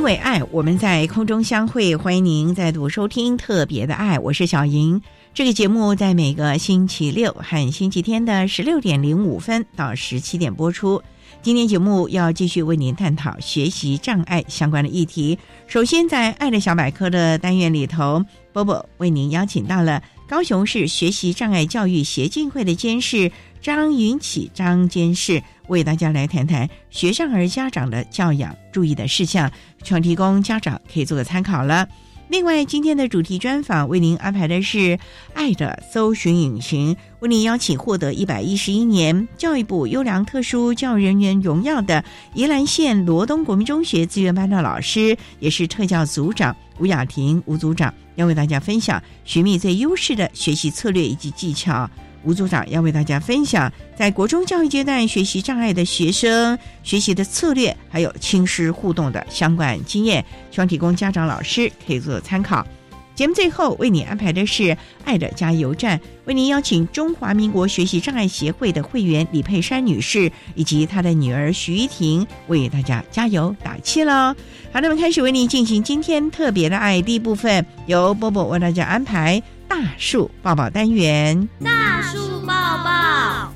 因为爱，我们在空中相会。欢迎您再度收听《特别的爱》，我是小莹。这个节目在每个星期六和星期天的十六点零五分到十七点播出。今天节目要继续为您探讨学习障碍相关的议题。首先，在“爱的小百科”的单元里头，波波为您邀请到了高雄市学习障碍教育协进会的监事张云启张监事，为大家来谈谈学障儿家长的教养注意的事项，全提供家长可以做个参考了。另外，今天的主题专访为您安排的是《爱的搜寻引擎》，为您邀请获得一百一十一年教育部优良特殊教育人员荣耀的宜兰县罗东国民中学资源班的老师，也是特教组长吴雅婷吴组长，要为大家分享寻觅最优势的学习策略以及技巧。吴组长要为大家分享，在国中教育阶段学习障碍的学生学习的策略，还有亲师互动的相关经验，希望提供家长、老师可以做参考。节目最后为你安排的是“爱的加油站”，为您邀请中华民国学习障碍协会的会员李佩珊女士以及她的女儿徐依婷为大家加油打气喽。好，那么开始为您进行今天特别的爱第一部分，由波波为大家安排。大树抱抱单元，大树抱抱，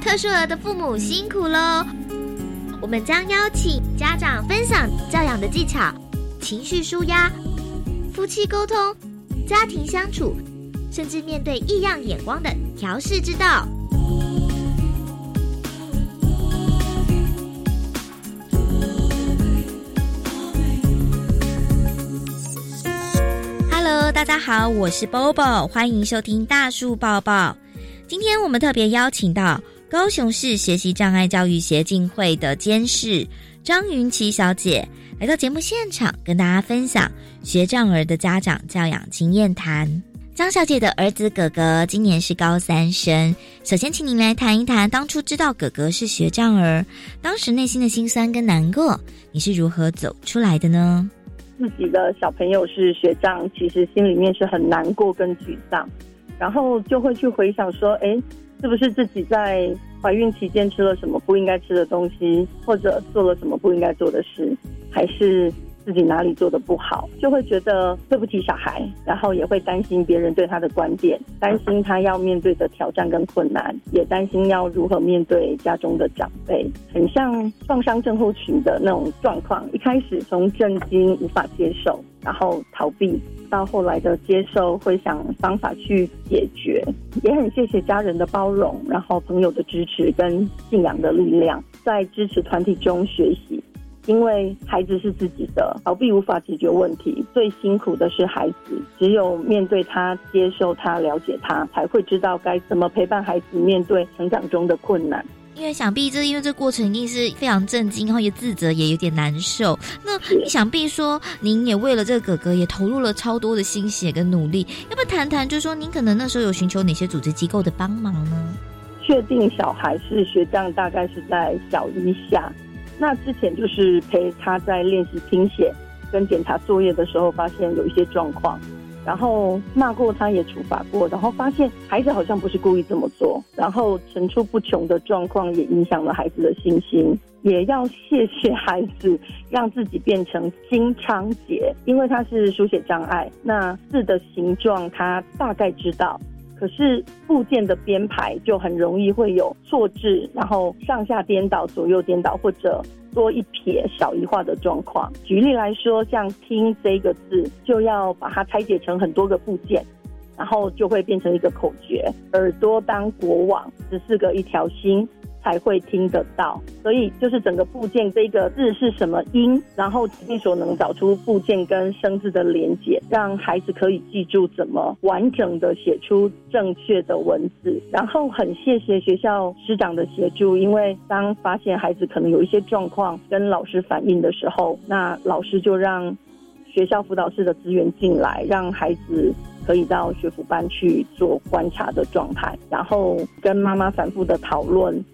特殊儿的父母辛苦喽！我们将邀请家长分享教养的技巧、情绪舒压、夫妻沟通、家庭相处，甚至面对异样眼光的调试之道。Hello，大家好，我是 Bobo，欢迎收听大树抱抱。今天我们特别邀请到高雄市学习障碍教育协进会的监事张云琪小姐来到节目现场，跟大家分享学障儿的家长教养经验谈。张小姐的儿子哥哥今年是高三生，首先请您来谈一谈当初知道哥哥是学障儿，当时内心的辛酸跟难过，你是如何走出来的呢？自己的小朋友是学长，其实心里面是很难过跟沮丧，然后就会去回想说，哎，是不是自己在怀孕期间吃了什么不应该吃的东西，或者做了什么不应该做的事，还是？自己哪里做的不好，就会觉得对不起小孩，然后也会担心别人对他的观点，担心他要面对的挑战跟困难，也担心要如何面对家中的长辈，很像创伤症候群的那种状况。一开始从震惊、无法接受，然后逃避，到后来的接受，会想方法去解决，也很谢谢家人的包容，然后朋友的支持跟信仰的力量，在支持团体中学习。因为孩子是自己的，逃避无法解决问题，最辛苦的是孩子。只有面对他、接受他、了解他，才会知道该怎么陪伴孩子面对成长中的困难。因为想必这因为这过程一定是非常震惊，然后也自责，也有点难受。那想必说您也为了这个哥哥也投入了超多的心血跟努力，要不要谈谈？就是说您可能那时候有寻求哪些组织机构的帮忙呢？确定小孩是学障，大概是在小一下。那之前就是陪他在练习听写跟检查作业的时候，发现有一些状况，然后骂过他也处罚过，然后发现孩子好像不是故意这么做，然后层出不穷的状况也影响了孩子的信心。也要谢谢孩子，让自己变成金昌杰，因为他是书写障碍，那字的形状他大概知道，可是部件的编排就很容易会有错字，然后上下颠倒、左右颠倒，或者多一撇、少一画的状况。举例来说，像“听”这个字，就要把它拆解成很多个部件。然后就会变成一个口诀：耳朵当国王，十四个一条心才会听得到。所以就是整个部件这个字是什么音，然后尽所能找出部件跟生字的连接，让孩子可以记住怎么完整的写出正确的文字。然后很谢谢学校师长的协助，因为当发现孩子可能有一些状况跟老师反映的时候，那老师就让学校辅导室的资源进来，让孩子。可以到学府班去做观察的状态，然后跟妈妈反复的讨论，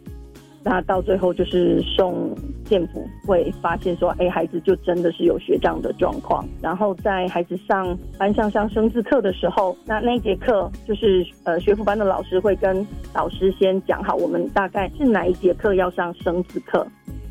那到最后就是送建府会发现说，哎，孩子就真的是有学障的状况。然后在孩子上班上上生字课的时候，那那一节课就是呃学府班的老师会跟导师先讲好，我们大概是哪一节课要上生字课，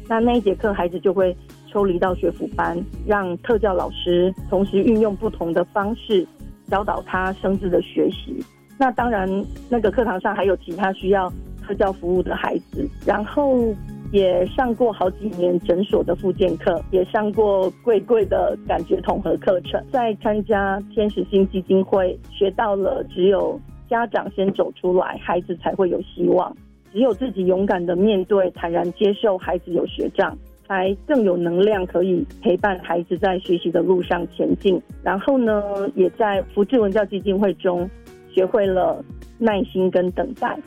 那那一节课孩子就会抽离到学府班，让特教老师同时运用不同的方式。教导他生字的学习，那当然，那个课堂上还有其他需要特教服务的孩子，然后也上过好几年诊所的复健课，也上过贵贵的感觉统合课程，在参加天使星基金会学到了，只有家长先走出来，孩子才会有希望；只有自己勇敢的面对，坦然接受孩子有学障。才更有能量，可以陪伴孩子在学习的路上前进。然后呢，也在福智文教基金会中学会了耐心跟等待，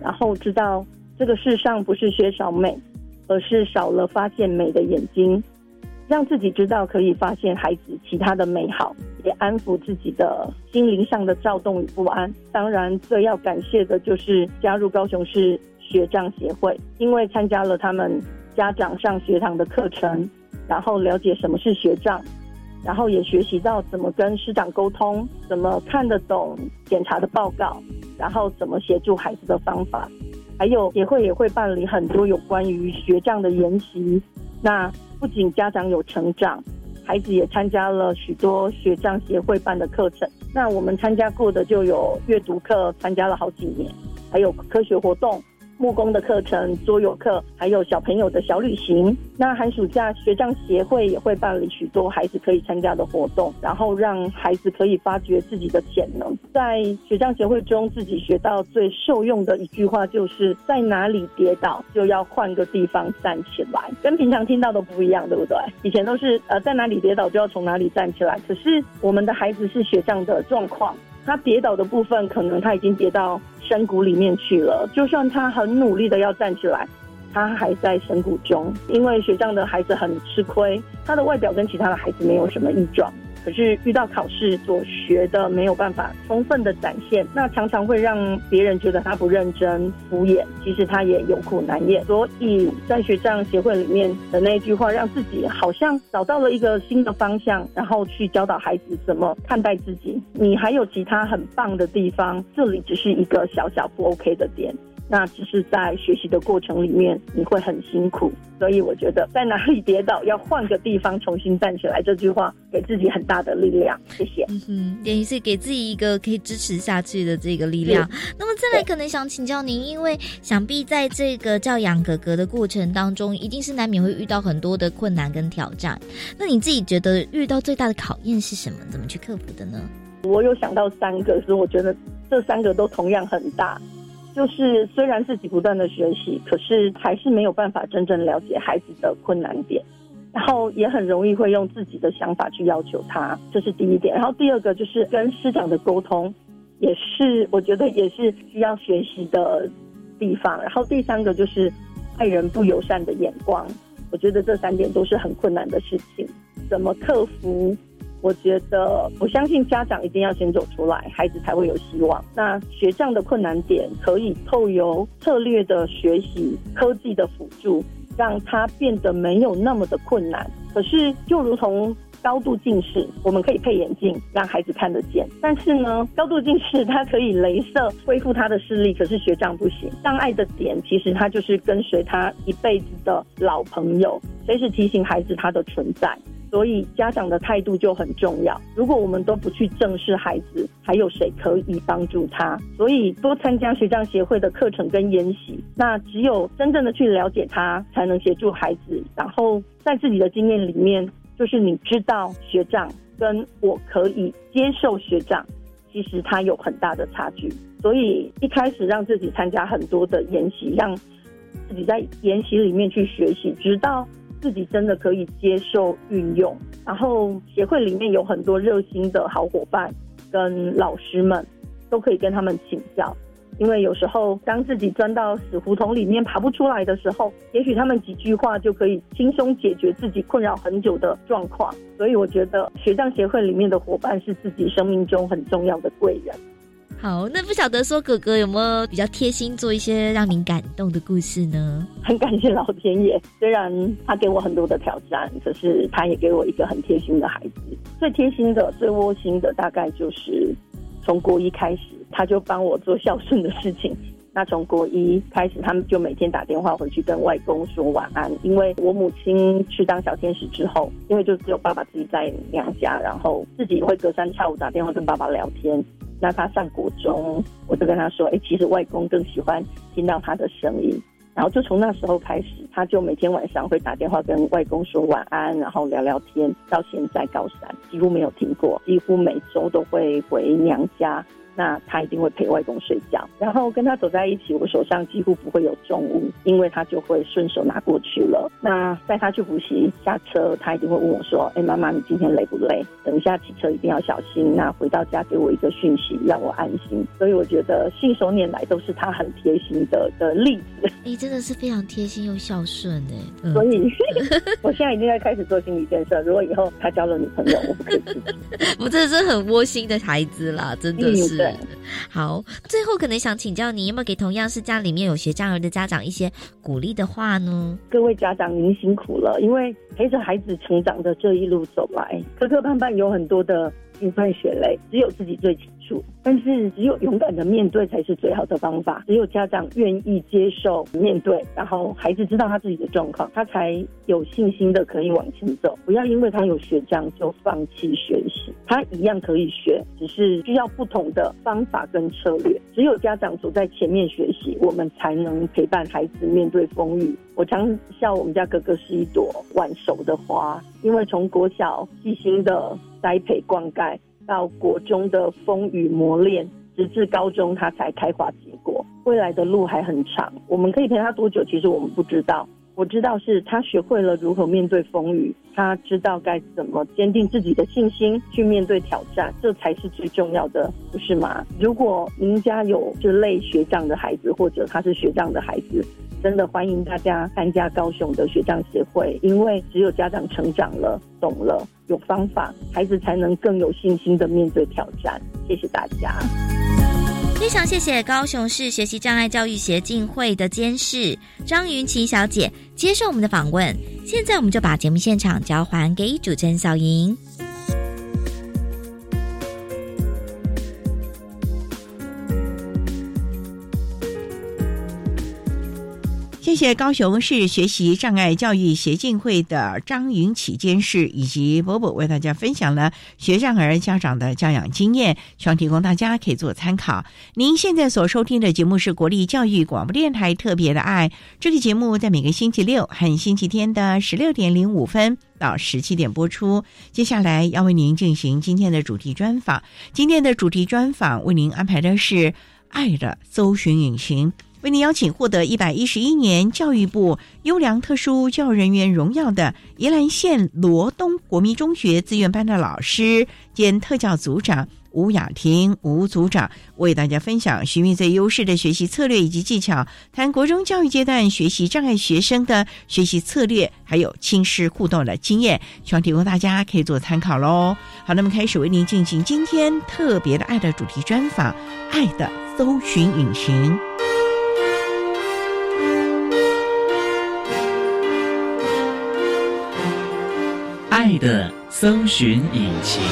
然后知道这个世上不是缺少美，而是少了发现美的眼睛。让自己知道可以发现孩子其他的美好，也安抚自己的心灵上的躁动与不安。当然，最要感谢的就是加入高雄市学障协会，因为参加了他们。家长上学堂的课程，然后了解什么是学障，然后也学习到怎么跟师长沟通，怎么看得懂检查的报告，然后怎么协助孩子的方法，还有也会也会办理很多有关于学障的研习。那不仅家长有成长，孩子也参加了许多学障协会办的课程。那我们参加过的就有阅读课，参加了好几年，还有科学活动。木工的课程、桌游课，还有小朋友的小旅行。那寒暑假学匠协会也会办理许多孩子可以参加的活动，然后让孩子可以发掘自己的潜能。在学匠协会中，自己学到最受用的一句话，就是在哪里跌倒就要换个地方站起来，跟平常听到的不一样，对不对？以前都是呃在哪里跌倒就要从哪里站起来，可是我们的孩子是学匠的状况。他跌倒的部分，可能他已经跌到山谷里面去了。就算他很努力的要站起来，他还在山谷中。因为学障的孩子很吃亏，他的外表跟其他的孩子没有什么异状。可是遇到考试所学的没有办法充分的展现，那常常会让别人觉得他不认真、敷衍。其实他也有苦难言。所以在学障协会里面的那句话，让自己好像找到了一个新的方向，然后去教导孩子怎么看待自己。你还有其他很棒的地方，这里只是一个小小不 OK 的点。那只是在学习的过程里面，你会很辛苦，所以我觉得在哪里跌倒，要换个地方重新站起来。这句话给自己很大的力量。谢谢。嗯哼，等于是给自己一个可以支持下去的这个力量。那么再来，可能想请教您，因为想必在这个教养哥哥的过程当中，一定是难免会遇到很多的困难跟挑战。那你自己觉得遇到最大的考验是什么？怎么去克服的呢？我有想到三个，所以我觉得这三个都同样很大。就是虽然自己不断的学习，可是还是没有办法真正了解孩子的困难点，然后也很容易会用自己的想法去要求他，这是第一点。然后第二个就是跟师长的沟通，也是我觉得也是需要学习的地方。然后第三个就是爱人不友善的眼光，我觉得这三点都是很困难的事情，怎么克服？我觉得，我相信家长一定要先走出来，孩子才会有希望。那学障的困难点，可以透由策略的学习、科技的辅助，让他变得没有那么的困难。可是，就如同高度近视，我们可以配眼镜让孩子看得见。但是呢，高度近视它可以镭射恢复他的视力，可是学障不行。障碍的点其实它就是跟随他一辈子的老朋友，随时提醒孩子他的存在。所以家长的态度就很重要。如果我们都不去正视孩子，还有谁可以帮助他？所以多参加学长协会的课程跟研习。那只有真正的去了解他，才能协助孩子。然后在自己的经验里面。就是你知道学长跟我可以接受学长，其实他有很大的差距。所以一开始让自己参加很多的研习，让自己在研习里面去学习，直到自己真的可以接受运用。然后协会里面有很多热心的好伙伴跟老师们，都可以跟他们请教。因为有时候，当自己钻到死胡同里面爬不出来的时候，也许他们几句话就可以轻松解决自己困扰很久的状况。所以我觉得学长协会里面的伙伴是自己生命中很重要的贵人。好，那不晓得说哥哥有没有比较贴心做一些让您感动的故事呢？很感谢老天爷，虽然他给我很多的挑战，可是他也给我一个很贴心的孩子。最贴心的、最窝心的，大概就是从国一开始。他就帮我做孝顺的事情。那从国一开始，他们就每天打电话回去跟外公说晚安。因为我母亲去当小天使之后，因为就只有爸爸自己在娘家，然后自己会隔三差五打电话跟爸爸聊天。那他上国中，我就跟他说：“哎，其实外公更喜欢听到他的声音。”然后就从那时候开始，他就每天晚上会打电话跟外公说晚安，然后聊聊天。到现在高三几乎没有停过，几乎每周都会回娘家。那他一定会陪外公睡觉，然后跟他走在一起，我手上几乎不会有重物，因为他就会顺手拿过去了。那带他去补习，下车他一定会问我说：“哎，妈妈，你今天累不累？等一下骑车一定要小心。那回到家给我一个讯息，让我安心。”所以我觉得信手拈来都是他很贴心的的例子。你真的是非常贴心又孝顺哎，所以 我现在已经在开始做心理建设。如果以后他交了女朋友，我不可以自己。我真的是很窝心的孩子啦，真的是。好，最后可能想请教你，有没有给同样是家里面有学障儿的家长一些鼓励的话呢？各位家长，您辛苦了，因为陪着孩子成长的这一路走来，磕磕绊绊有很多的辛酸血泪，只有自己最清但是，只有勇敢的面对才是最好的方法。只有家长愿意接受面对，然后孩子知道他自己的状况，他才有信心的可以往前走。不要因为他有学障就放弃学习，他一样可以学，只是需要不同的方法跟策略。只有家长走在前面学习，我们才能陪伴孩子面对风雨。我常笑我们家哥哥是一朵晚熟的花，因为从国小细心的栽培灌溉。到国中的风雨磨练，直至高中他才开花结果。未来的路还很长，我们可以陪他多久？其实我们不知道。我知道是他学会了如何面对风雨，他知道该怎么坚定自己的信心去面对挑战，这才是最重要的，不是吗？如果您家有这类学长的孩子，或者他是学长的孩子，真的欢迎大家参加高雄的学长协会，因为只有家长成长了，懂了。有方法，孩子才能更有信心的面对挑战。谢谢大家，非常谢谢高雄市学习障碍教育协进会的监事张云琪小姐接受我们的访问。现在我们就把节目现场交还给主持人小莹。谢谢高雄市学习障碍教育协进会的张云启监事以及伯伯为大家分享了学障儿家长的教养经验，希望提供大家可以做参考。您现在所收听的节目是国立教育广播电台特别的爱，这个节目在每个星期六和星期天的十六点零五分到十七点播出。接下来要为您进行今天的主题专访，今天的主题专访为您安排的是《爱的搜寻引擎》。为您邀请获得一百一十一年教育部优良特殊教育人员荣耀的宜兰县罗东国民中学资源班的老师兼特教组长吴雅婷吴组长，为大家分享寻觅最优势的学习策略以及技巧，谈国中教育阶段学习障碍学生的学习策略，还有亲师互动的经验，希望提供大家可以做参考喽。好，那么开始为您进行今天特别的爱的主题专访，《爱的搜寻引擎》。爱的搜寻引擎。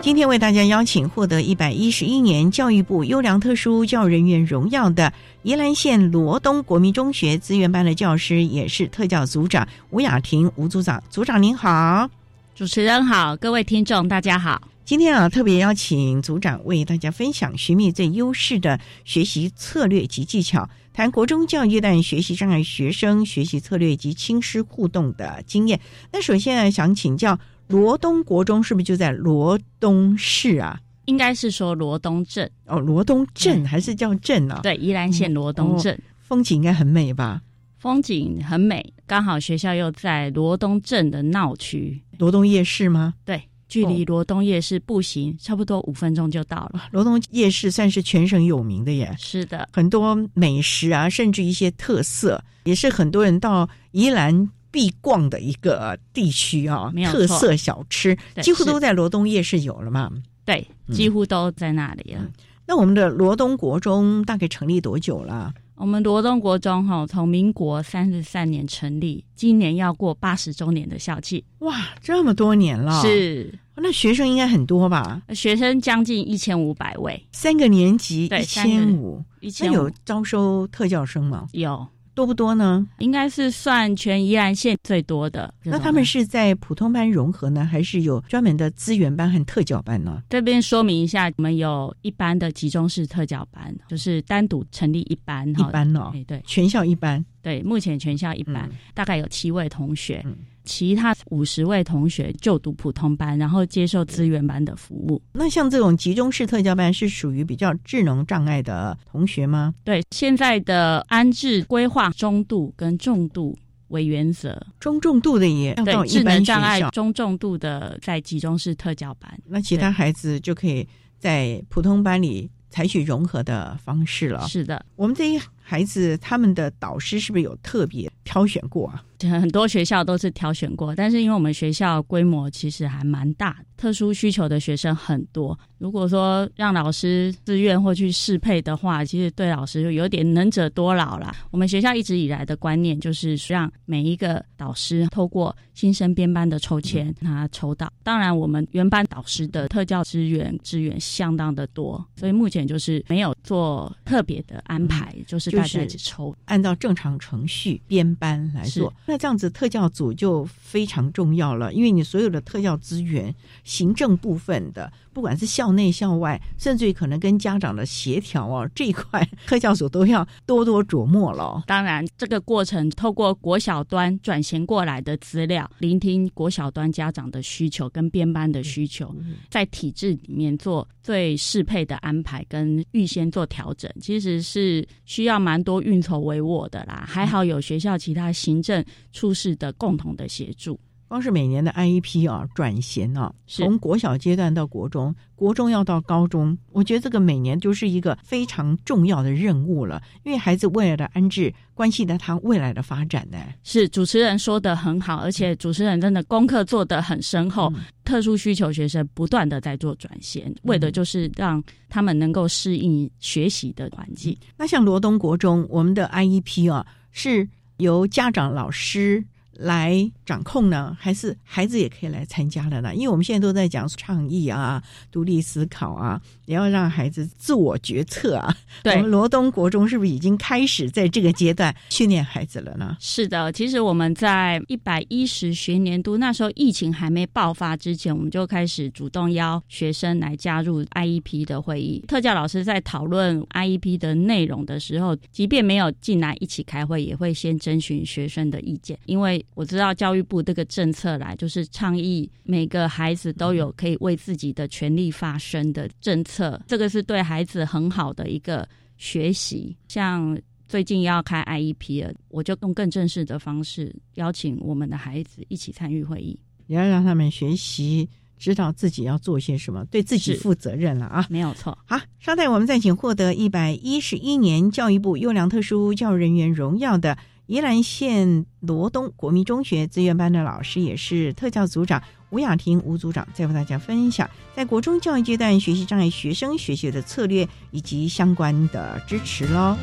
今天为大家邀请获得一百一十一年教育部优良特殊教育人员荣耀的宜兰县罗东国民中学资源班的教师，也是特教组长吴雅婷吴组长。组长您好，主持人好，各位听众大家好。今天啊，特别邀请组长为大家分享寻觅最优势的学习策略及技巧，谈国中教育段学习障碍学生学习策略及亲师互动的经验。那首先呢，想请教。罗东国中是不是就在罗东市啊？应该是说罗东镇哦，罗东镇还是叫镇呢？对，宜兰县罗东镇，风景应该很美吧？风景很美，刚好学校又在罗东镇的闹区，罗东夜市吗？对，距离罗东夜市步行差不多五分钟就到了。罗东夜市算是全省有名的耶，是的，很多美食啊，甚至一些特色，也是很多人到宜兰。必逛的一个地区啊，特色小吃几乎都在罗东夜市有了嘛？对，几乎都在那里了。那我们的罗东国中大概成立多久了？我们罗东国中哈，从民国三十三年成立，今年要过八十周年的校庆。哇，这么多年了！是，那学生应该很多吧？学生将近一千五百位，三个年级一千五，一千有招收特教生吗？有。多不多呢？应该是算全宜兰县最多的。那他们是在普通班融合呢，还是有专门的资源班和特教班呢？这边说明一下，我们有一般的集中式特教班，就是单独成立一班，一班哦，对，全校一班。对，目前全校一班，大概有七位同学。其他五十位同学就读普通班，然后接受资源班的服务。那像这种集中式特教班是属于比较智能障碍的同学吗？对，现在的安置规划中度跟重度为原则，中重度的也要到智能障碍中重度的在集中式特教班。那其他孩子就可以在普通班里采取融合的方式了。是的，我们这些孩子他们的导师是不是有特别挑选过啊？很多学校都是挑选过，但是因为我们学校规模其实还蛮大，特殊需求的学生很多。如果说让老师自愿或去适配的话，其实对老师就有点能者多劳了。我们学校一直以来的观念就是让每一个导师透过新生编班的抽签，他抽到。当然，我们原班导师的特教资源资源相当的多，所以目前就是没有做特别的安排，就是大家一起抽，按照正常程序编班来做。那这样子，特教组就非常重要了，因为你所有的特教资源、行政部分的，不管是校内校外，甚至于可能跟家长的协调啊 这一块，特教所都要多多琢磨了。当然，这个过程透过国小端转型过来的资料，聆听国小端家长的需求跟编班的需求，在体制里面做最适配的安排跟预先做调整，其实是需要蛮多运筹帷幄的啦。还好有学校其他行政。处事的共同的协助，光是每年的 IEP 啊转衔啊，从国小阶段到国中，国中要到高中，我觉得这个每年就是一个非常重要的任务了，因为孩子未来的安置关系到他未来的发展呢。是主持人说的很好，而且主持人真的功课做得很深厚，特殊需求学生不断的在做转衔，为的就是让他们能够适应学习的环境。那像罗东国中，我们的 IEP 啊是。由家长、老师。来掌控呢，还是孩子也可以来参加了呢？因为我们现在都在讲倡议啊、独立思考啊，也要让孩子自我决策啊。对，我们罗东国中是不是已经开始在这个阶段训练孩子了呢？是的，其实我们在一百一十学年度那时候疫情还没爆发之前，我们就开始主动邀学生来加入 IEP 的会议。特教老师在讨论 IEP 的内容的时候，即便没有进来一起开会，也会先征询学生的意见，因为。我知道教育部这个政策来，就是倡议每个孩子都有可以为自己的权利发声的政策，这个是对孩子很好的一个学习。像最近要开 IEP 了，我就用更正式的方式邀请我们的孩子一起参与会议，也要让他们学习，知道自己要做些什么，对自己负责任了啊！没有错。好，稍待，我们再请获得一百一十一年教育部优良特殊教育人员荣耀的。宜兰县罗东国民中学资源班的老师，也是特教组长吴雅婷吴组长，在为大家分享在国中教育阶段学习障碍学生学习的策略以及相关的支持喽。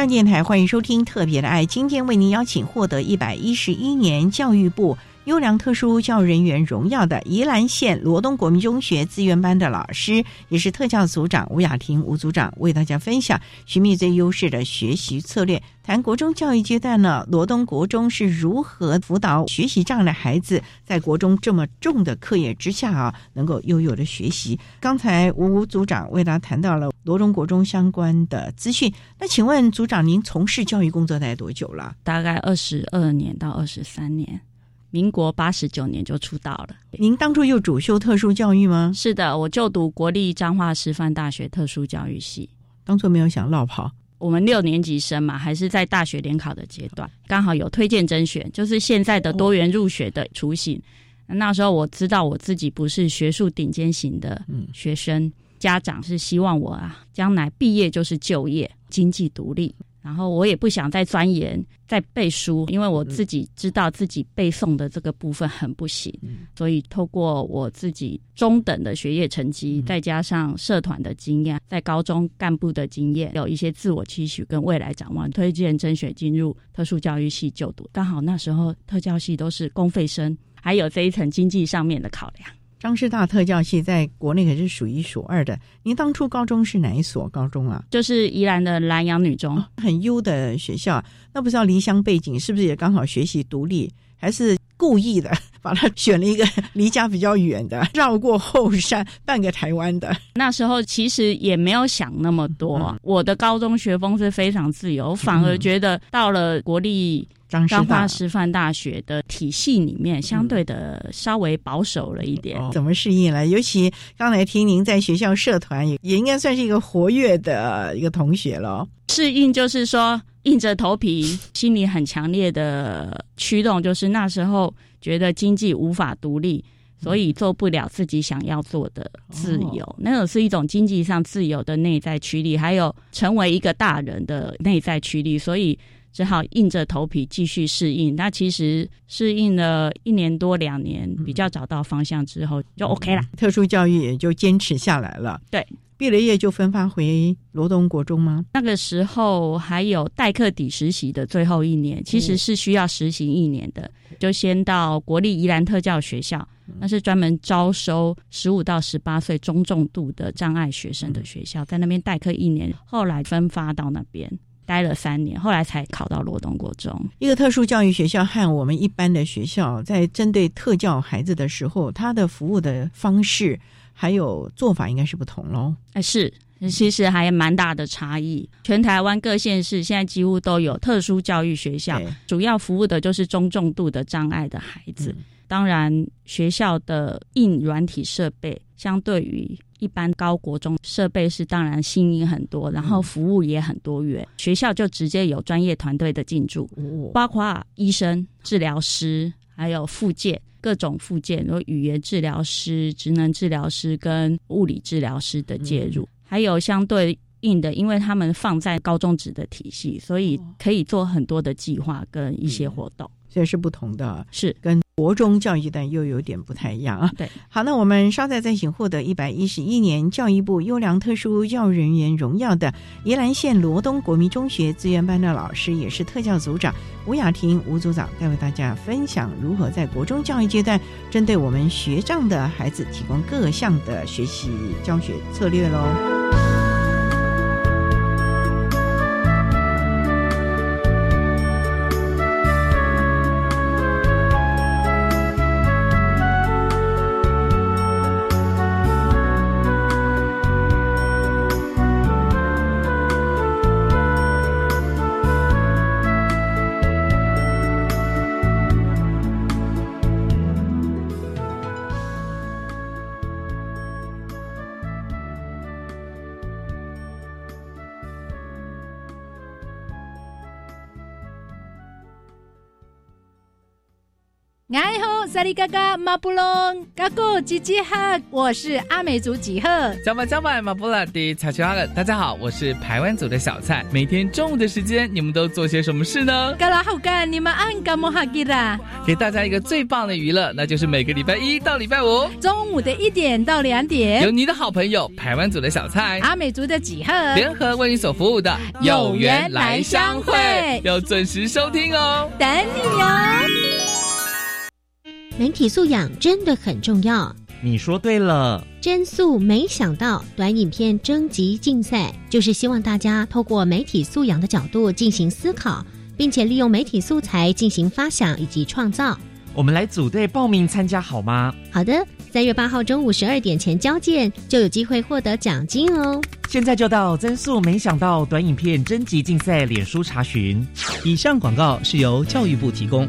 教电台欢迎收听《特别的爱》，今天为您邀请获得一百一十一年教育部优良特殊教育人员荣耀的宜兰县罗东国民中学资源班的老师，也是特教组长吴雅婷吴组长，为大家分享寻觅最优势的学习策略。谈国中教育阶段呢，罗东国中是如何辅导学习障碍的孩子，在国中这么重的课业之下啊，能够悠悠的学习。刚才吴组长为大家谈到了罗东国中相关的资讯，那请问组长，您从事教育工作大概多久了？大概二十二年到二十三年。民国八十九年就出道了。您当初又主修特殊教育吗？是的，我就读国立彰化师范大学特殊教育系。当初没有想落跑。我们六年级生嘛，还是在大学联考的阶段，刚好有推荐甄选，就是现在的多元入学的雏形。那时候我知道我自己不是学术顶尖型的学生，家长是希望我啊，将来毕业就是就业，经济独立。然后我也不想再钻研、再背书，因为我自己知道自己背诵的这个部分很不行，所以透过我自己中等的学业成绩，再加上社团的经验，在高中干部的经验，有一些自我期许跟未来展望，推荐甄选进入特殊教育系就读。刚好那时候特教系都是公费生，还有这一层经济上面的考量。张师大特教系在国内可是数一数二的。您当初高中是哪一所高中啊？就是宜兰的南洋女中，很优的学校。那不知道离乡背景是不是也刚好学习独立，还是故意的把它选了一个离家比较远的，绕过后山，半个台湾的？那时候其实也没有想那么多。我的高中学风是非常自由，反而觉得到了国立。彰化师范大学的体系里面，相对的稍微保守了一点。怎么适应了？尤其刚才听您在学校社团，也也应该算是一个活跃的一个同学了。适应就是说，硬着头皮，心里很强烈的驱动，就是那时候觉得经济无法独立，所以做不了自己想要做的自由。那种是一种经济上自由的内在驱力，还有成为一个大人的内在驱力，所以。只好硬着头皮继续适应。那其实适应了一年多两年，比较找到方向之后就 OK 了。特殊教育也就坚持下来了。对，毕了业就分发回罗东国中吗？那个时候还有代课抵实习的最后一年，其实是需要实习一年的，就先到国立宜兰特教学校，那是专门招收十五到十八岁中重度的障碍学生的学校，在那边代课一年，后来分发到那边。待了三年，后来才考到罗东国中。一个特殊教育学校和我们一般的学校，在针对特教孩子的时候，他的服务的方式还有做法应该是不同喽。哎，是，其实还蛮大的差异。全台湾各县市现在几乎都有特殊教育学校，主要服务的就是中重度的障碍的孩子。当然，学校的硬软体设备相对于。一般高国中设备是当然新颖很多，然后服务也很多元。学校就直接有专业团队的进驻，包括医生、治疗师，还有附件各种附件，如语言治疗师、职能治疗师跟物理治疗师的介入，还有相对应的，因为他们放在高中职的体系，所以可以做很多的计划跟一些活动。所以是不同的，是跟国中教育阶段又有点不太一样啊。对，好，那我们稍待再请获得一百一十一年教育部优良特殊教育人员荣耀的宜兰县罗东国民中学资源班的老师，也是特教组长吴雅婷吴组长，带为大家分享如何在国中教育阶段，针对我们学障的孩子提供各项的学习教学策略喽。萨利嘎嘎马布隆嘎古吉吉哈，我是阿美族几何。加巴加巴马布拉迪查奇哈勒，大家好，我是台湾组的小蔡。每天中午的时间，你们都做些什么事呢？嘎拉好干，你们按嘎莫哈吉啦。给大家一个最棒的娱乐，那就是每个礼拜一到礼拜五中午的一点到两点，有你的好朋友台湾组的小蔡、阿美族的几何联合为你所服务的有缘来相会，要准时收听哦，等你哟。媒体素养真的很重要。你说对了，真素没想到短影片征集竞赛，就是希望大家透过媒体素养的角度进行思考，并且利用媒体素材进行发想以及创造。我们来组队报名参加好吗？好的，三月八号中午十二点前交件，就有机会获得奖金哦。现在就到增速没想到短影片征集竞赛脸书查询。以上广告是由教育部提供。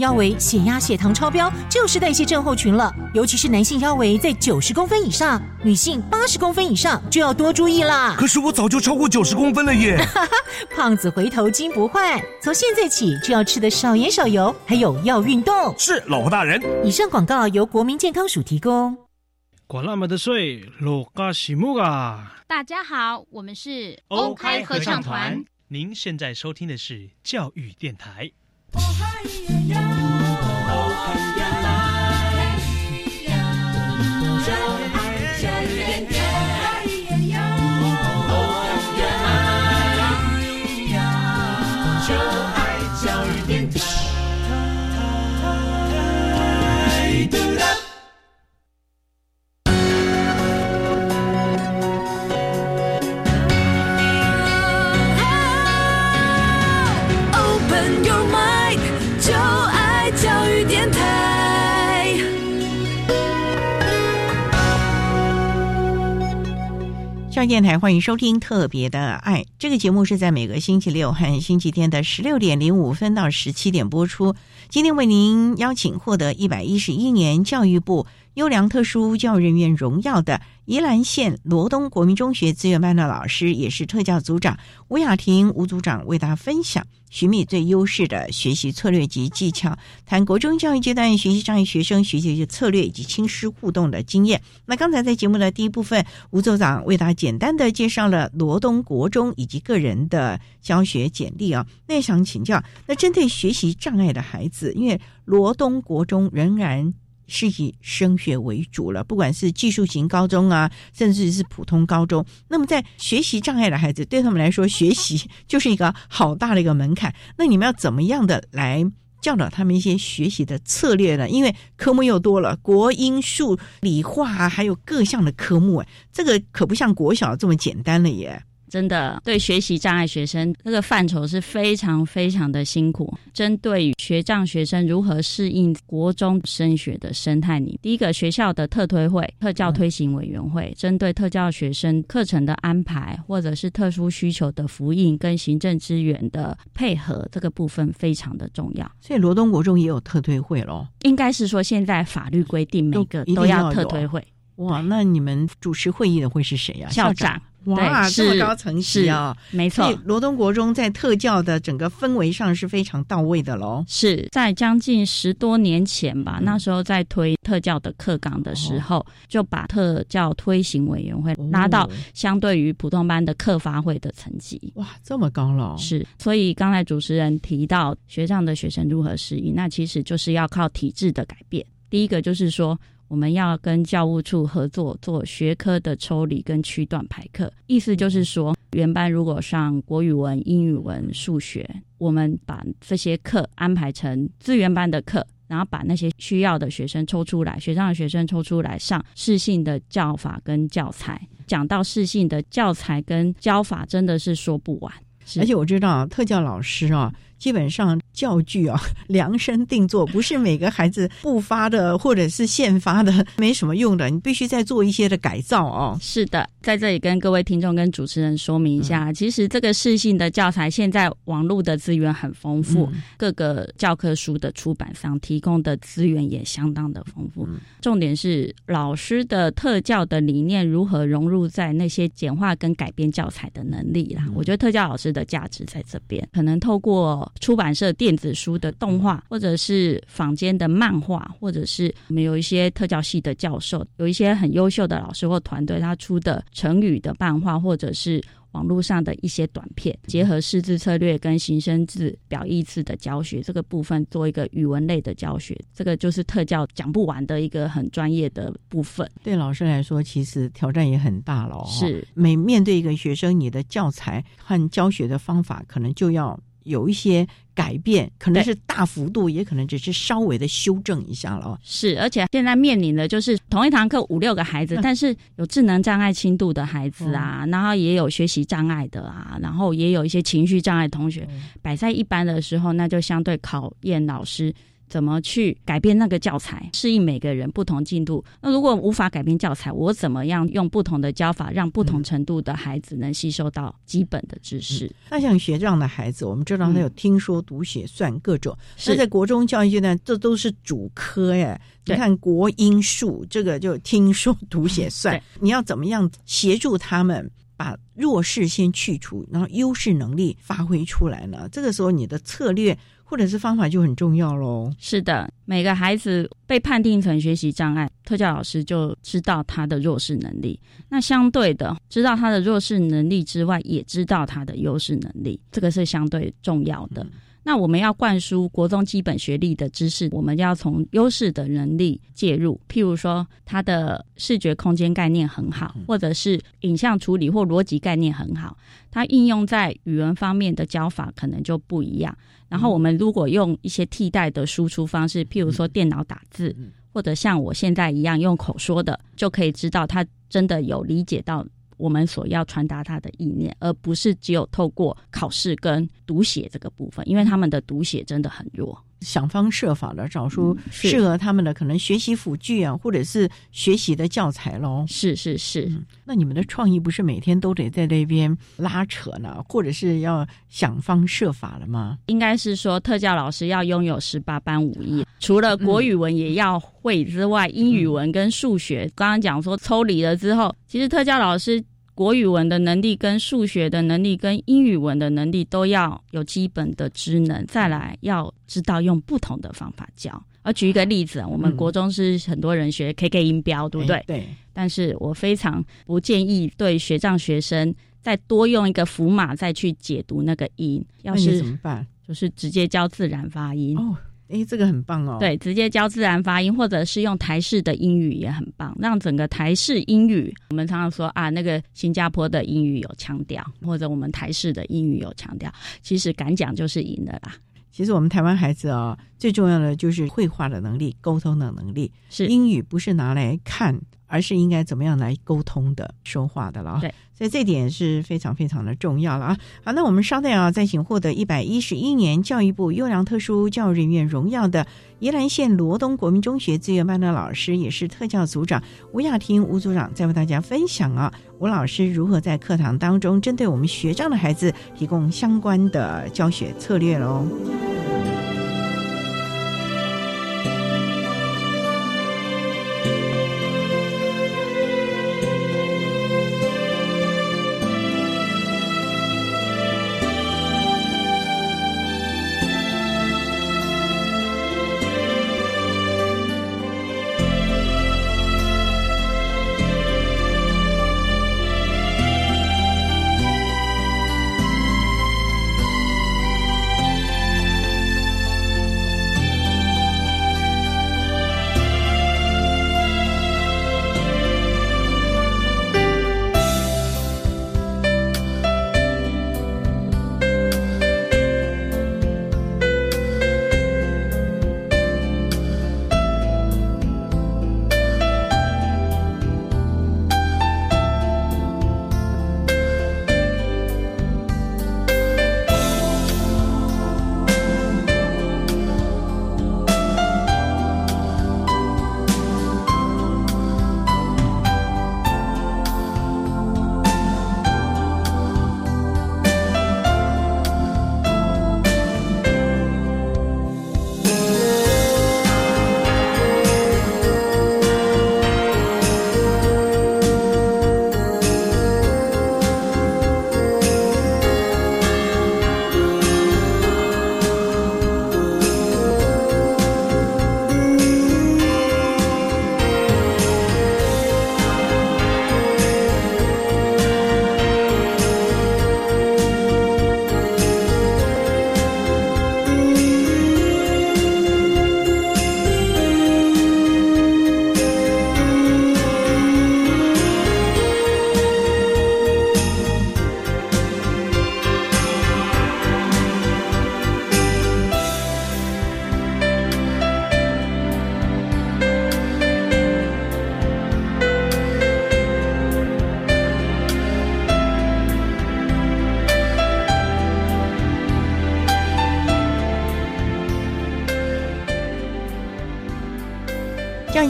腰围、血压、血糖超标，就是代谢症候群了。尤其是男性腰围在九十公分以上，女性八十公分以上就要多注意啦。可是我早就超过九十公分了耶！胖子回头金不换，从现在起就要吃的少盐少油，还有要运动。是，老婆大人。以上广告由国民健康署提供。管那么的水，落嘎西木啊！大家好，我们是 OK 合唱团。您现在收听的是教育电台。朋友上电台欢迎收听《特别的爱》这个节目，是在每个星期六和星期天的十六点零五分到十七点播出。今天为您邀请获得一百一十一年教育部优良特殊教育人员荣耀的宜兰县罗东国民中学资源班的老师，也是特教组长吴雅婷吴组长，为大家分享寻觅最优势的学习策略及技巧，谈国中教育阶段学习障碍学生学习策略以及亲师互动的经验。那刚才在节目的第一部分，吴组长为大家简单的介绍了罗东国中以及个人的教学简历啊。那也想请教，那针对学习障碍的孩子，因为罗东国中仍然是以升学为主了，不管是技术型高中啊，甚至是普通高中。那么在学习障碍的孩子，对他们来说，学习就是一个好大的一个门槛。那你们要怎么样的来教导他们一些学习的策略呢？因为科目又多了，国英数理化还有各项的科目，哎，这个可不像国小这么简单了耶。真的，对学习障碍学生这个范畴是非常非常的辛苦。针对于学障学生如何适应国中升学的生态里，第一个学校的特推会、特教推行委员会，针对特教学生课程的安排，或者是特殊需求的福音跟行政资源的配合，这个部分非常的重要。所以罗东国中也有特推会咯，应该是说现在法律规定每个都要特推会。哇，那你们主持会议的会是谁呀？校长。哇，这么高层级啊！没错，罗东国中在特教的整个氛围上是非常到位的喽。是在将近十多年前吧，那时候在推特教的课纲的时候，就把特教推行委员会拉到相对于普通班的课发会的层级。哇，这么高了！是，所以刚才主持人提到学长的学生如何适应，那其实就是要靠体制的改变。第一个就是说。我们要跟教务处合作做学科的抽离跟区段排课，意思就是说，原班如果上国语文、英语文、数学，我们把这些课安排成资源班的课，然后把那些需要的学生抽出来，学上的学生抽出来上适性的教法跟教材。讲到适性的教材跟教法，真的是说不完。而且我知道特教老师啊。基本上教具啊 量身定做，不是每个孩子不发的或者是现发的没什么用的，你必须再做一些的改造哦。是的，在这里跟各位听众跟主持人说明一下，其实这个适性的教材现在网络的资源很丰富，各个教科书的出版商提供的资源也相当的丰富。重点是老师的特教的理念如何融入在那些简化跟改编教材的能力啦。我觉得特教老师的价值在这边，可能透过出版社电子书的动画，或者是坊间的漫画，或者是我们有一些特教系的教授，有一些很优秀的老师或团队，他出的成语的漫画，或者是。网络上的一些短片，结合识字策略跟形声字、表意字的教学，这个部分做一个语文类的教学，这个就是特教讲不完的一个很专业的部分。对老师来说，其实挑战也很大了。是每面对一个学生，你的教材和教学的方法，可能就要。有一些改变，可能是大幅度，也可能只是稍微的修正一下了。是，而且现在面临的就是同一堂课五六个孩子，但是有智能障碍轻度的孩子啊，然后也有学习障碍的啊，然后也有一些情绪障碍同学摆在一般的时候，那就相对考验老师。怎么去改变那个教材，适应每个人不同进度？那如果无法改变教材，我怎么样用不同的教法，让不同程度的孩子能吸收到基本的知识？那像学这样的孩子，我们知道他有听说读写算各种，那在国中教育阶段，这都是主科耶。你看国英数，这个就听说读写算，你要怎么样协助他们把弱势先去除，然后优势能力发挥出来呢？这个时候你的策略。或者是方法就很重要喽。是的，每个孩子被判定成学习障碍，特教老师就知道他的弱势能力。那相对的，知道他的弱势能力之外，也知道他的优势能力，这个是相对重要的。那我们要灌输国中基本学历的知识，我们要从优势的能力介入。譬如说，他的视觉空间概念很好，或者是影像处理或逻辑概念很好，他应用在语文方面的教法可能就不一样。然后我们如果用一些替代的输出方式，譬如说电脑打字，或者像我现在一样用口说的，就可以知道他真的有理解到我们所要传达他的意念，而不是只有透过考试跟读写这个部分，因为他们的读写真的很弱。想方设法的找出适合他们的可能学习辅具啊，或者是学习的教材喽。是是是，那你们的创意不是每天都得在那边拉扯呢，或者是要想方设法了吗？应该是说特教老师要拥有十八般武艺，除了国语文也要会之外，英语文跟数学，刚刚讲说抽离了之后，其实特教老师。国语文的能力、跟数学的能力、跟英语文的能力都要有基本的职能，再来要知道用不同的方法教。而举一个例子，我们国中是很多人学 KK 音标，对不对？对。但是我非常不建议对学障学生再多用一个符码再去解读那个音。要是怎么办？就是直接教自然发音。哦。哎，这个很棒哦！对，直接教自然发音，或者是用台式的英语也很棒，让整个台式英语，我们常常说啊，那个新加坡的英语有腔调，或者我们台式的英语有腔调，其实敢讲就是赢的啦。其实我们台湾孩子啊，最重要的就是绘画的能力、沟通的能力。是英语不是拿来看。而是应该怎么样来沟通的、说话的了对，所以这点是非常非常的重要了啊！好，那我们稍待啊，再请获得一百一十一年教育部优良特殊教育人员荣耀的宜兰县罗东国民中学资源班的老师，也是特教组长吴雅婷吴组长，再为大家分享啊，吴老师如何在课堂当中针对我们学障的孩子提供相关的教学策略喽。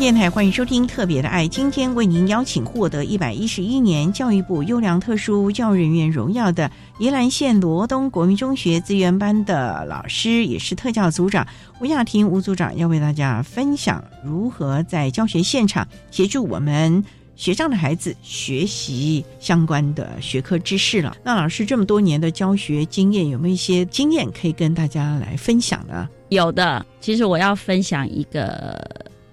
电台欢迎收听《特别的爱》，今天为您邀请获得一百一十一年教育部优良特殊教育人员荣耀的宜兰县罗东国民中学资源班的老师，也是特教组长吴亚婷吴组长，要为大家分享如何在教学现场协助我们学障的孩子学习相关的学科知识了。那老师这么多年的教学经验，有没有一些经验可以跟大家来分享呢？有的，其实我要分享一个。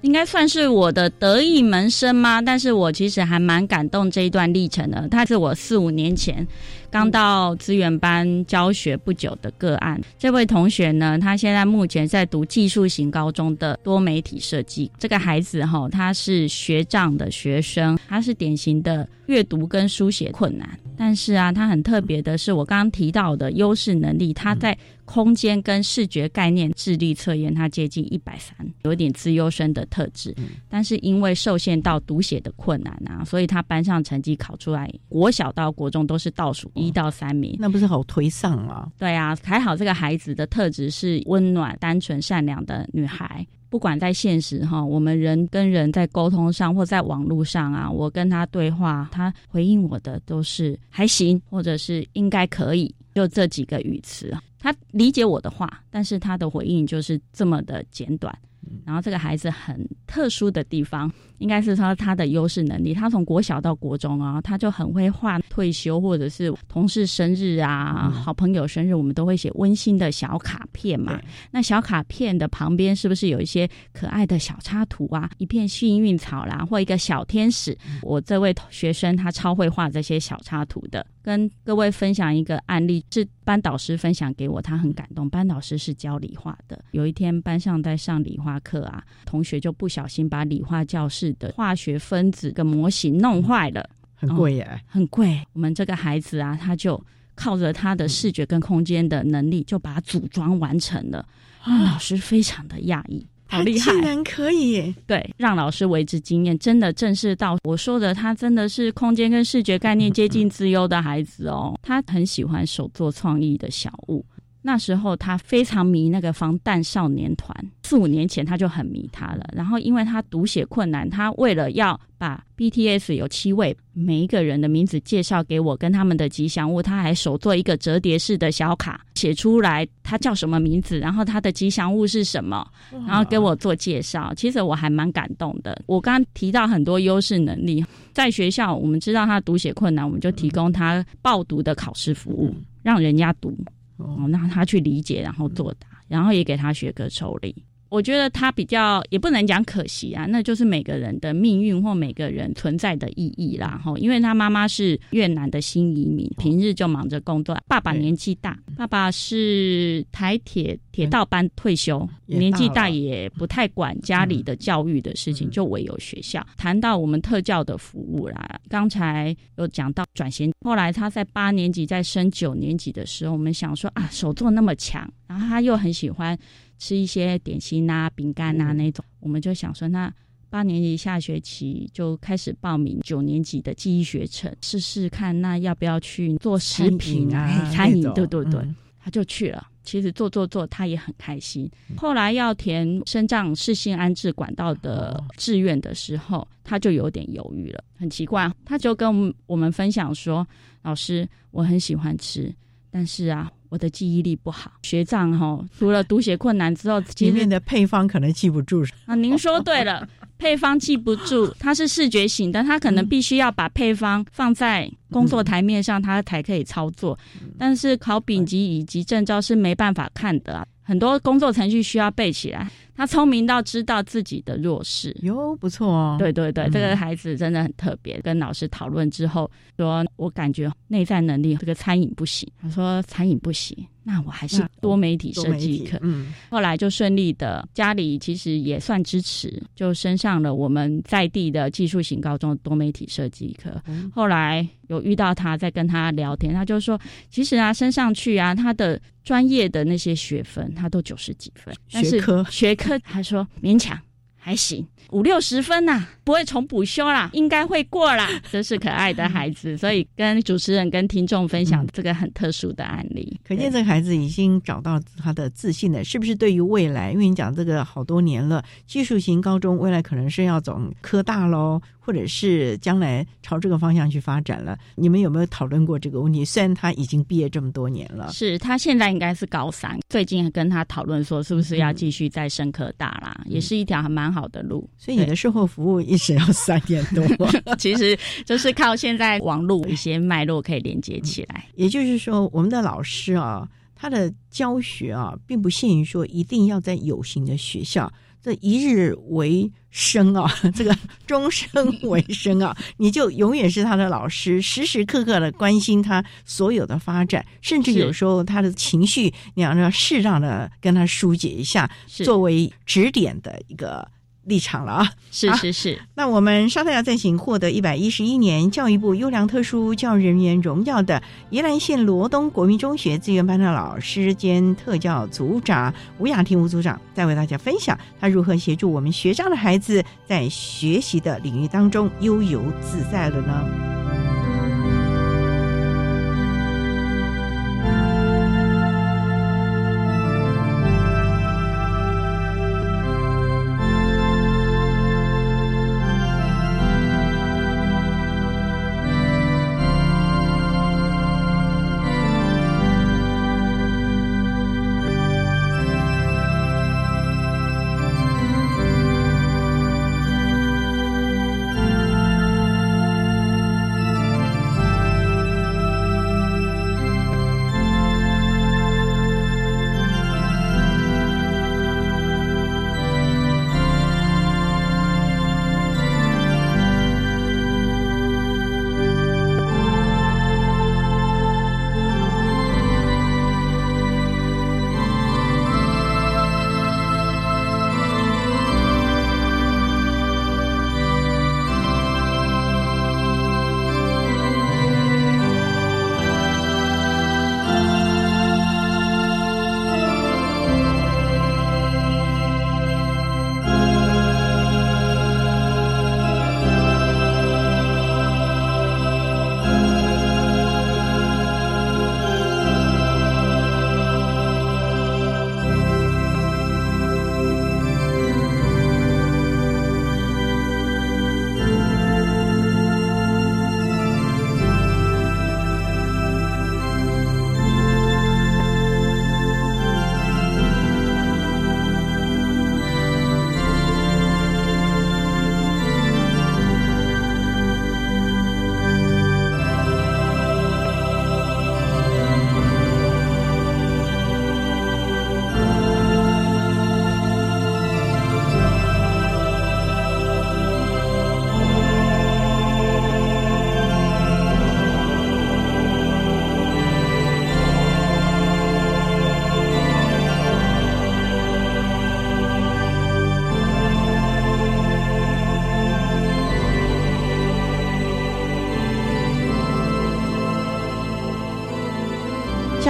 应该算是我的得意门生吗？但是我其实还蛮感动这一段历程的。他是我四五年前刚到资源班教学不久的个案。这位同学呢，他现在目前在读技术型高中的多媒体设计。这个孩子哈，他是学长的学生，他是典型的阅读跟书写困难。但是啊，他很特别的是，我刚刚提到的优势能力，他在。空间跟视觉概念智力测验，他接近一百三，有点资优生的特质，但是因为受限到读写的困难啊，所以他班上成绩考出来，国小到国中都是倒数一到三名，那不是好推上啊？对啊，还好这个孩子的特质是温暖、单纯、善良的女孩。不管在现实哈，我们人跟人在沟通上，或在网络上啊，我跟他对话，他回应我的都是还行，或者是应该可以，就这几个语词。他理解我的话，但是他的回应就是这么的简短。然后这个孩子很特殊的地方，应该是说他的优势能力。他从国小到国中啊，他就很会画退休或者是同事生日啊、好朋友生日，我们都会写温馨的小卡片嘛。那小卡片的旁边是不是有一些可爱的小插图啊？一片幸运草啦，或一个小天使。我这位学生他超会画这些小插图的。跟各位分享一个案例，是班导师分享给我，他很感动。班导师是教理化的，有一天班上在上理化课啊，同学就不小心把理化教室的化学分子的模型弄坏了，很贵耶，很贵。我们这个孩子啊，他就靠着他的视觉跟空间的能力，就把它组装完成了。老师非常的讶异。好厉害！竟然可以对让老师为之惊艳，真的正视到我说的，他真的是空间跟视觉概念接近自优的孩子哦。他很喜欢手做创意的小物，那时候他非常迷那个防弹少年团，四五年前他就很迷他了。然后因为他读写困难，他为了要把 BTS 有七位每一个人的名字介绍给我跟他们的吉祥物，他还手做一个折叠式的小卡，写出来他叫什么名字，然后他的吉祥物是什么，然后给我做介绍。其实我还蛮感动的。我刚刚提到很多优势能力，在学校我们知道他读写困难，我们就提供他报读的考试服务，让人家读，哦，让他去理解，然后作答，然后也给他学科抽离。我觉得他比较也不能讲可惜啊，那就是每个人的命运或每个人存在的意义啦。哈，因为他妈妈是越南的新移民，平日就忙着工作。爸爸年纪大，爸爸是台铁铁道班退休，年纪大也不太管家里的教育的事情，就唯有学校。谈到我们特教的服务啦，刚才有讲到转型，后来他在八年级在升九年级的时候，我们想说啊，手作那么强，然后他又很喜欢。吃一些点心啊、饼干啊那种，我们就想说，那八年级下学期就开始报名九年级的记忆学程，试试看，那要不要去做食品啊、餐饮？对对对，他就去了。其实做做做，他也很开心。后来要填生障视性安置管道的志愿的时候，他就有点犹豫了。很奇怪，他就跟我们分享说：“老师，我很喜欢吃，但是啊。”我的记忆力不好，学长哈，除了读写困难之后，前面的配方可能记不住。啊，您说对了，配方记不住，它是视觉型的，它可能必须要把配方放在工作台面上，它才可以操作。但是考丙级以及证照是没办法看的，很多工作程序需要背起来。他聪明到知道自己的弱势，哟，不错哦。对对对，这个孩子真的很特别。跟老师讨论之后，说我感觉内在能力这个餐饮不行。他说餐饮不行。那我还是多媒体设计课，嗯，后来就顺利的，家里其实也算支持，就升上了我们在地的技术型高中多媒体设计课。后来有遇到他在跟他聊天，他就说，其实啊，升上去啊，他的专业的那些学分他都九十几分，学科学科他说勉强。还行，五六十分呐，不会重补修啦，应该会过啦。真是可爱的孩子，所以跟主持人跟听众分享这个很特殊的案例。可见这个孩子已经找到他的自信了，是不是？对于未来，因为你讲这个好多年了，技术型高中未来可能是要走科大喽。或者是将来朝这个方向去发展了，你们有没有讨论过这个问题？虽然他已经毕业这么多年了，是他现在应该是高三，最近跟他讨论说是不是要继续再升科大啦，也是一条还蛮好的路。所以你的售后服务一直要三年多，其实就是靠现在网络一些脉络可以连接起来。也就是说，我们的老师啊，他的教学啊，并不限于说一定要在有形的学校。这一日为生啊，这个终生为生啊，你就永远是他的老师，时时刻刻的关心他所有的发展，甚至有时候他的情绪，你要适当的跟他疏解一下，作为指点的一个。立场了啊！是是是，那我们稍后要再请获得一百一十一年教育部优良特殊教育人员荣耀的宜兰县罗东国民中学资源班的老师兼特教组长吴雅婷吴组长，再为大家分享他如何协助我们学障的孩子在学习的领域当中悠游自在了呢？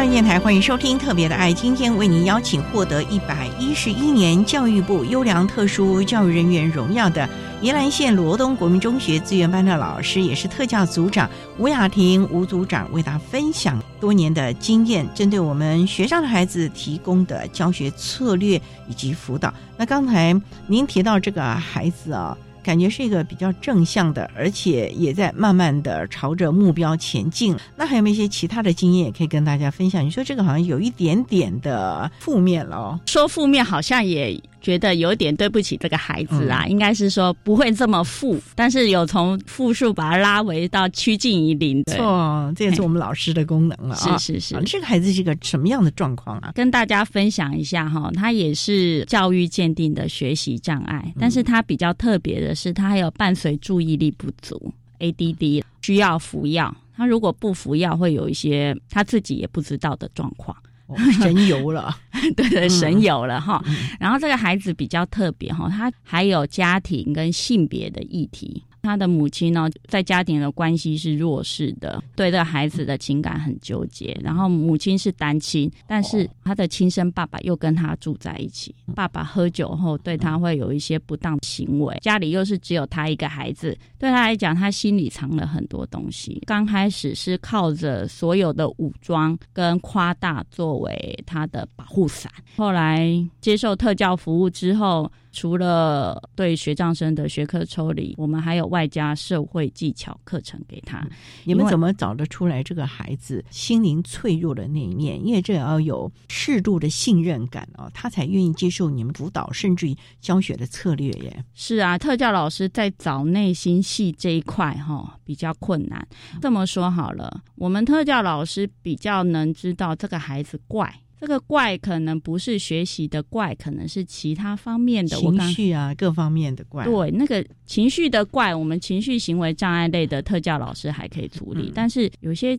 电台欢迎收听《特别的爱》，今天为您邀请获得一百一十一年教育部优良特殊教育人员荣耀的宜兰县罗东国民中学资源班的老师，也是特教组长吴雅婷吴组长，为大家分享多年的经验，针对我们学校的孩子提供的教学策略以及辅导。那刚才您提到这个孩子啊。感觉是一个比较正向的，而且也在慢慢的朝着目标前进。那还有没有一些其他的经验也可以跟大家分享？你说这个好像有一点点的负面了哦。说负面好像也。觉得有点对不起这个孩子啊，应该是说不会这么负，但是有从负数把它拉回到趋近于零。错，这也是我们老师的功能了啊。是是是，这个孩子是个什么样的状况啊？跟大家分享一下哈，他也是教育鉴定的学习障碍，但是他比较特别的是，他还有伴随注意力不足 （ADD），需要服药。他如果不服药，会有一些他自己也不知道的状况。神游了，对对，神游了哈。然后这个孩子比较特别哈，他还有家庭跟性别的议题。他的母亲呢，在家庭的关系是弱势的，对这个孩子的情感很纠结。然后母亲是单亲，但是他的亲生爸爸又跟他住在一起。爸爸喝酒后对他会有一些不当行为，家里又是只有他一个孩子，对他来讲，他心里藏了很多东西。刚开始是靠着所有的武装跟夸大作为他的保护伞，后来接受特教服务之后。除了对学障生的学科抽离，我们还有外加社会技巧课程给他。你们怎么找得出来这个孩子心灵脆弱的那一面？因为这要有适度的信任感哦，他才愿意接受你们辅导，甚至于教学的策略耶。是啊，特教老师在找内心戏这一块哈比较困难。这么说好了，我们特教老师比较能知道这个孩子怪。这个怪可能不是学习的怪，可能是其他方面的情绪啊，各方面的怪。对，那个情绪的怪，我们情绪行为障碍类的特教老师还可以处理，但是有些。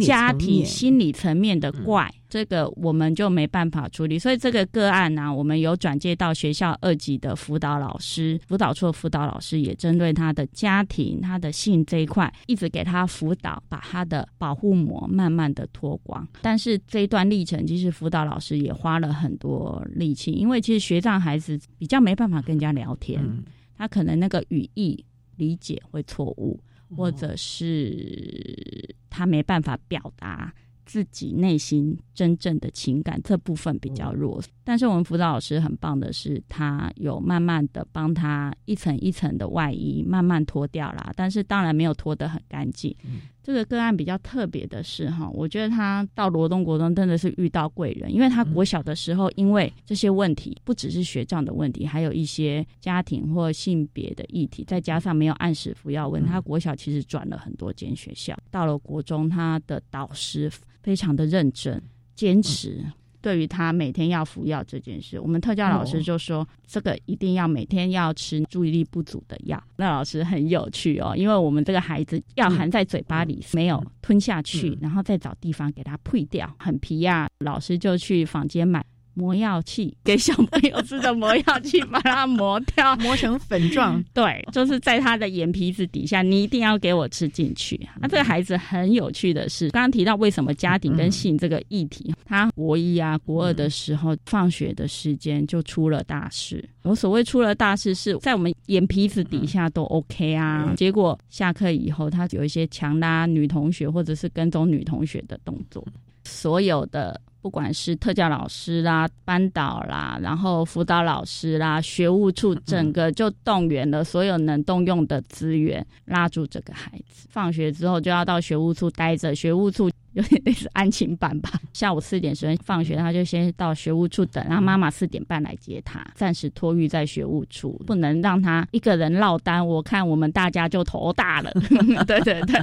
家庭心理层面的怪，这个我们就没办法处理，所以这个个案呢，我们有转介到学校二级的辅导老师，辅导处的辅导老师也针对他的家庭、他的性这一块，一直给他辅导，把他的保护膜慢慢的脱光。但是这一段历程，其实辅导老师也花了很多力气，因为其实学障孩子比较没办法跟人家聊天，他可能那个语义理解会错误。或者是他没办法表达自己内心真正的情感，这部分比较弱。但是我们辅导老师很棒的是，他有慢慢的帮他一层一层的外衣慢慢脱掉啦。但是当然没有脱得很干净。这个个案比较特别的是哈，我觉得他到罗东国中真的是遇到贵人，因为他国小的时候因为这些问题，不只是学障的问题，还有一些家庭或性别的议题，再加上没有按时服药，问他国小其实转了很多间学校，到了国中，他的导师非常的认真坚持。对于他每天要服药这件事，我们特教老师就说，这个一定要每天要吃注意力不足的药。那老师很有趣哦，因为我们这个孩子药含在嘴巴里没有吞下去，然后再找地方给他配掉，很皮呀。老师就去房间买。磨药器给小朋友吃的磨药器，把它磨掉，磨成粉状。对，就是在他的眼皮子底下，你一定要给我吃进去。那这个孩子很有趣的是，刚刚提到为什么家庭跟性这个议题，他国一啊、国二的时候，放学的时间就出了大事。我所谓出了大事，是在我们眼皮子底下都 OK 啊，结果下课以后，他有一些强拉女同学或者是跟踪女同学的动作，所有的。不管是特教老师啦、班导啦，然后辅导老师啦、学务处，整个就动员了所有能动用的资源，拉住这个孩子。放学之后就要到学务处待着，学务处有点类似安亲班吧。下午四点时分放学，他就先到学务处等，然后妈妈四点半来接他，暂时托育在学务处，不能让他一个人落单。我看我们大家就头大了。对对对，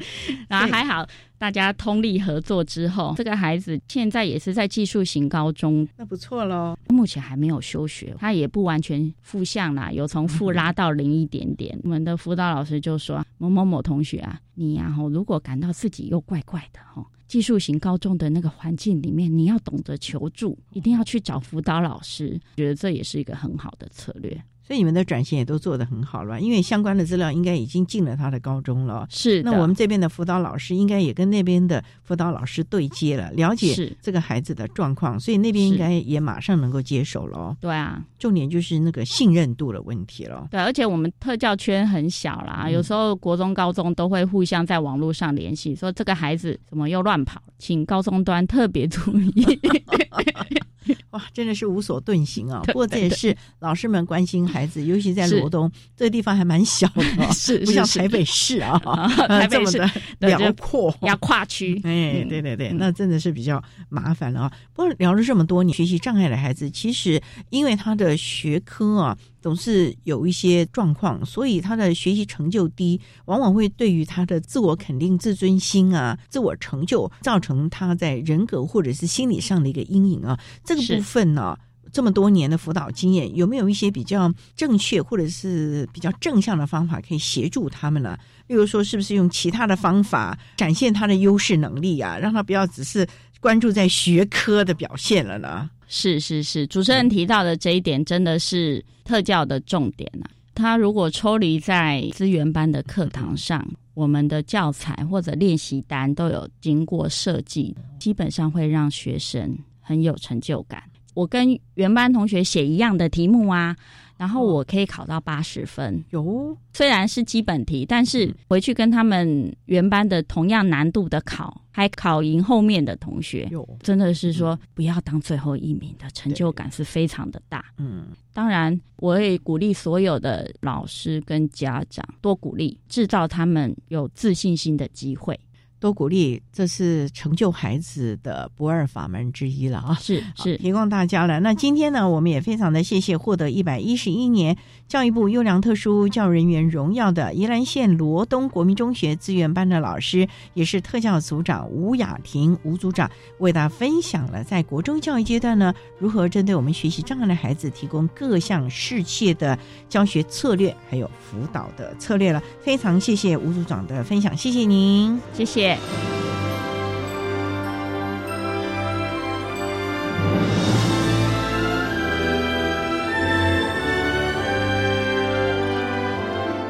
然后还好。大家通力合作之后，这个孩子现在也是在技术型高中，那不错喽。目前还没有休学，他也不完全负向啦，有从负拉到零一点点。我们的辅导老师就说：“某某某同学啊，你呀，吼，如果感到自己又怪怪的，吼，技术型高中的那个环境里面，你要懂得求助，一定要去找辅导老师。觉得这也是一个很好的策略。”所以你们的转型也都做得很好了，因为相关的资料应该已经进了他的高中了。是，那我们这边的辅导老师应该也跟那边的辅导老师对接了，了解这个孩子的状况，所以那边应该也马上能够接手了。对啊，重点就是那个信任度的问题了。对，而且我们特教圈很小啦，有时候国中、高中都会互相在网络上联系，说这个孩子怎么又乱跑，请高中端特别注意。哇，真的是无所遁形啊！不过这也是老师们关心孩子，尤其在罗东 这个地方还蛮小的，是不像台北市啊，台北市辽阔，要跨区。哎，对对对，那真的是比较麻烦了啊。不过聊了这么多，你学习障碍的孩子，其实因为他的学科啊。总是有一些状况，所以他的学习成就低，往往会对于他的自我肯定、自尊心啊、自我成就，造成他在人格或者是心理上的一个阴影啊。这个部分呢，这么多年的辅导经验，有没有一些比较正确或者是比较正向的方法可以协助他们呢？例如说，是不是用其他的方法展现他的优势能力啊，让他不要只是关注在学科的表现了呢？是是是，主持人提到的这一点真的是特教的重点啊。他如果抽离在资源班的课堂上，我们的教材或者练习单都有经过设计，基本上会让学生很有成就感。我跟原班同学写一样的题目啊。然后我可以考到八十分，有？虽然是基本题，但是回去跟他们原班的同样难度的考，还考赢后面的同学，真的是说不要当最后一名的成就感是非常的大。嗯，当然我也鼓励所有的老师跟家长多鼓励，制造他们有自信心的机会。多鼓励，这是成就孩子的不二法门之一了啊！是是，提供大家了。那今天呢，我们也非常的谢谢获得一百一十一年教育部优良特殊教育人员荣耀的宜兰县罗东国民中学资源班的老师，也是特教组长吴雅婷吴组长，为大家分享了在国中教育阶段呢，如何针对我们学习障碍的孩子提供各项适切的教学策略，还有辅导的策略了。非常谢谢吴组长的分享，谢谢您，谢谢。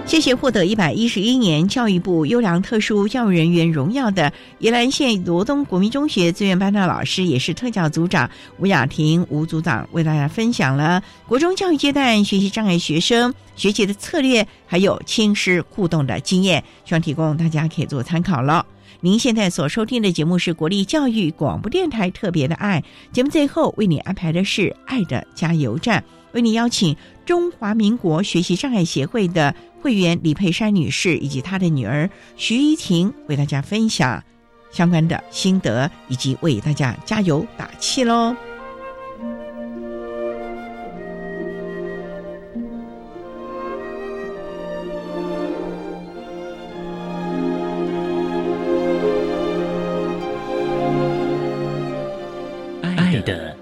谢谢获得一百一十一年教育部优良特殊教育人员荣耀的宜兰县罗东国民中学资源班的老师，也是特教组长吴雅婷吴组长，为大家分享了国中教育阶段学习障碍学生学习的策略，还有亲师互动的经验，希望提供大家可以做参考了。您现在所收听的节目是国立教育广播电台特别的爱节目，最后为你安排的是爱的加油站，为你邀请中华民国学习障碍协会的。会员李佩珊女士以及她的女儿徐怡婷为大家分享相关的心得，以及为大家加油打气喽！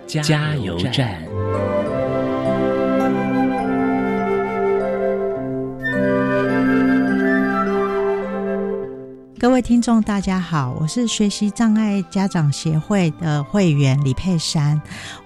加油站。各位听众，大家好，我是学习障碍家长协会的会员李佩珊。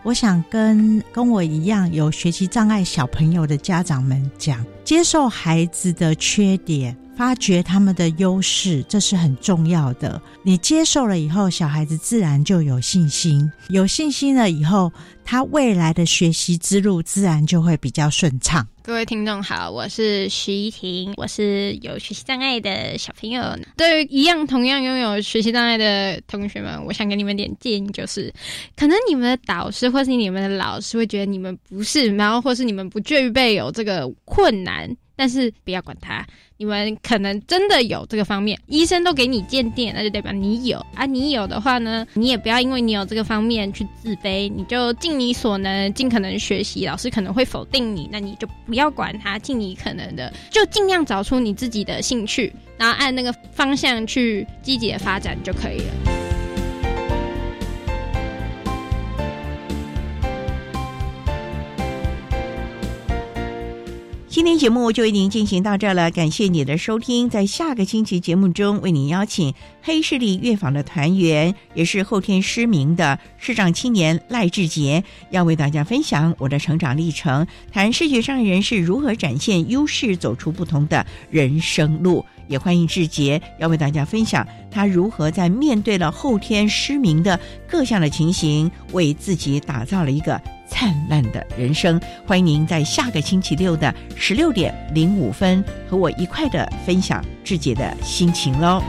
我想跟跟我一样有学习障碍小朋友的家长们讲，接受孩子的缺点，发掘他们的优势，这是很重要的。你接受了以后，小孩子自然就有信心，有信心了以后，他未来的学习之路自然就会比较顺畅。各位听众好，我是徐怡婷，我是有学习障碍的小朋友。对于一样同样拥有学习障碍的同学们，我想给你们点建议，就是可能你们的导师或是你们的老师会觉得你们不是，然后或是你们不具备有这个困难。但是不要管他，你们可能真的有这个方面，医生都给你鉴定，那就代表你有啊。你有的话呢，你也不要因为你有这个方面去自卑，你就尽你所能，尽可能学习。老师可能会否定你，那你就不要管他，尽你可能的，就尽量找出你自己的兴趣，然后按那个方向去积极的发展就可以了。今天节目就为您进行到这了，感谢你的收听。在下个星期节目中，为您邀请黑势力乐坊的团员，也是后天失明的视障青年赖志杰，要为大家分享我的成长历程，谈视觉障碍人士如何展现优势，走出不同的人生路。也欢迎志杰要为大家分享他如何在面对了后天失明的各项的情形，为自己打造了一个。灿烂的人生，欢迎您在下个星期六的十六点零五分和我一块的分享志姐的心情喽。